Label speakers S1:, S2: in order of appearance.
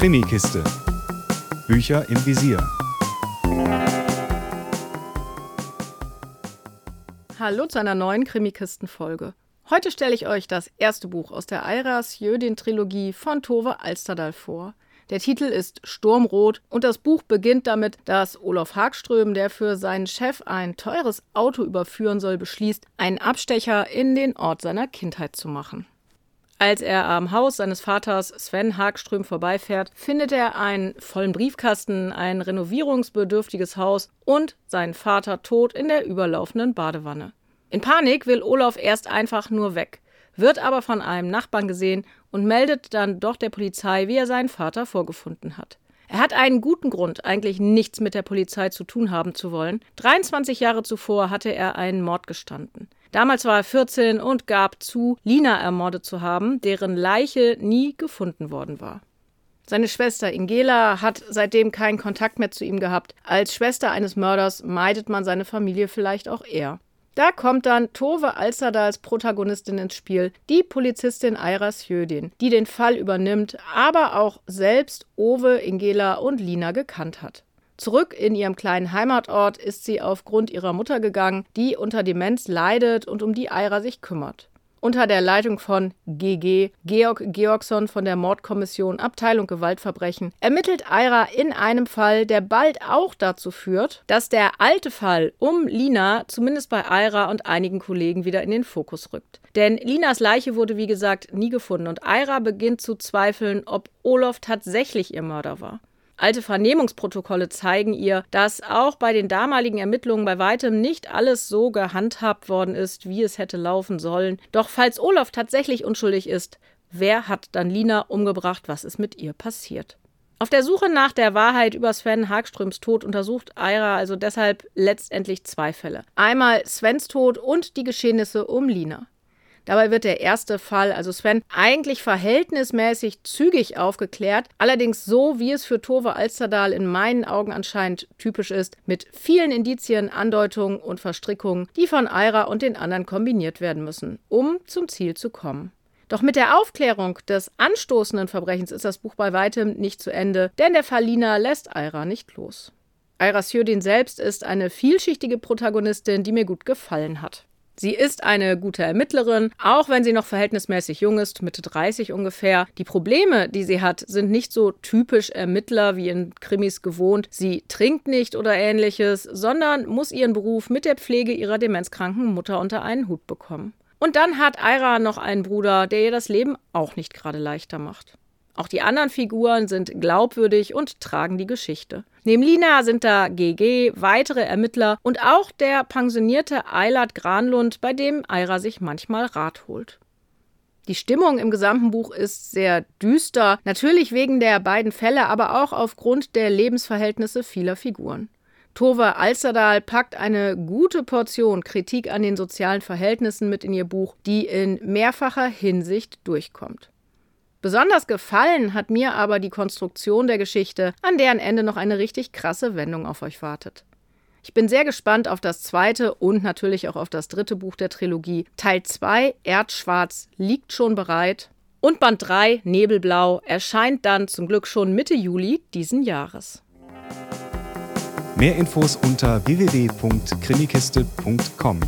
S1: Krimikiste. Bücher im Visier.
S2: Hallo zu einer neuen Krimikisten-Folge. Heute stelle ich euch das erste Buch aus der Eiras Jödin-Trilogie von Tove Alsterdal vor. Der Titel ist Sturmrot und das Buch beginnt damit, dass Olaf Hagström, der für seinen Chef ein teures Auto überführen soll, beschließt, einen Abstecher in den Ort seiner Kindheit zu machen. Als er am Haus seines Vaters Sven Hagström vorbeifährt, findet er einen vollen Briefkasten, ein renovierungsbedürftiges Haus und seinen Vater tot in der überlaufenden Badewanne. In Panik will Olaf erst einfach nur weg wird aber von einem Nachbarn gesehen und meldet dann doch der Polizei, wie er seinen Vater vorgefunden hat. Er hat einen guten Grund, eigentlich nichts mit der Polizei zu tun haben zu wollen. 23 Jahre zuvor hatte er einen Mord gestanden. Damals war er 14 und gab zu, Lina ermordet zu haben, deren Leiche nie gefunden worden war. Seine Schwester Ingela hat seitdem keinen Kontakt mehr zu ihm gehabt. Als Schwester eines Mörders meidet man seine Familie vielleicht auch eher. Da kommt dann Tove Alsterda als Protagonistin ins Spiel, die Polizistin Ayras Jödin, die den Fall übernimmt, aber auch selbst Ove, Ingela und Lina gekannt hat. Zurück in ihrem kleinen Heimatort ist sie aufgrund ihrer Mutter gegangen, die unter Demenz leidet und um die Ayra sich kümmert unter der Leitung von GG, Georg Georgsson von der Mordkommission Abteilung Gewaltverbrechen, ermittelt Aira in einem Fall, der bald auch dazu führt, dass der alte Fall um Lina zumindest bei Aira und einigen Kollegen wieder in den Fokus rückt. Denn Linas Leiche wurde wie gesagt nie gefunden und Aira beginnt zu zweifeln, ob Olof tatsächlich ihr Mörder war. Alte Vernehmungsprotokolle zeigen ihr, dass auch bei den damaligen Ermittlungen bei weitem nicht alles so gehandhabt worden ist, wie es hätte laufen sollen. Doch falls Olaf tatsächlich unschuldig ist, wer hat dann Lina umgebracht? Was ist mit ihr passiert? Auf der Suche nach der Wahrheit über Sven Hagströms Tod untersucht Aira also deshalb letztendlich zwei Fälle. Einmal Svens Tod und die Geschehnisse um Lina. Dabei wird der erste Fall, also Sven, eigentlich verhältnismäßig zügig aufgeklärt, allerdings so, wie es für Tove Alsterdal in meinen Augen anscheinend typisch ist, mit vielen Indizien, Andeutungen und Verstrickungen, die von Aira und den anderen kombiniert werden müssen, um zum Ziel zu kommen. Doch mit der Aufklärung des anstoßenden Verbrechens ist das Buch bei weitem nicht zu Ende, denn der Lina lässt Aira nicht los. Aira Sjödin selbst ist eine vielschichtige Protagonistin, die mir gut gefallen hat. Sie ist eine gute Ermittlerin, auch wenn sie noch verhältnismäßig jung ist, Mitte 30 ungefähr. Die Probleme, die sie hat, sind nicht so typisch Ermittler wie in Krimis gewohnt. Sie trinkt nicht oder ähnliches, sondern muss ihren Beruf mit der Pflege ihrer demenzkranken Mutter unter einen Hut bekommen. Und dann hat Aira noch einen Bruder, der ihr das Leben auch nicht gerade leichter macht. Auch die anderen Figuren sind glaubwürdig und tragen die Geschichte. Neben Lina sind da GG, weitere Ermittler und auch der pensionierte Eilert Granlund, bei dem Eira sich manchmal Rat holt. Die Stimmung im gesamten Buch ist sehr düster, natürlich wegen der beiden Fälle, aber auch aufgrund der Lebensverhältnisse vieler Figuren. Tove Alsterdal packt eine gute Portion Kritik an den sozialen Verhältnissen mit in ihr Buch, die in mehrfacher Hinsicht durchkommt. Besonders gefallen hat mir aber die Konstruktion der Geschichte, an deren Ende noch eine richtig krasse Wendung auf euch wartet. Ich bin sehr gespannt auf das zweite und natürlich auch auf das dritte Buch der Trilogie. Teil 2, Erdschwarz, liegt schon bereit. Und Band 3, Nebelblau, erscheint dann zum Glück schon Mitte Juli diesen Jahres.
S1: Mehr Infos unter www.krimikiste.com.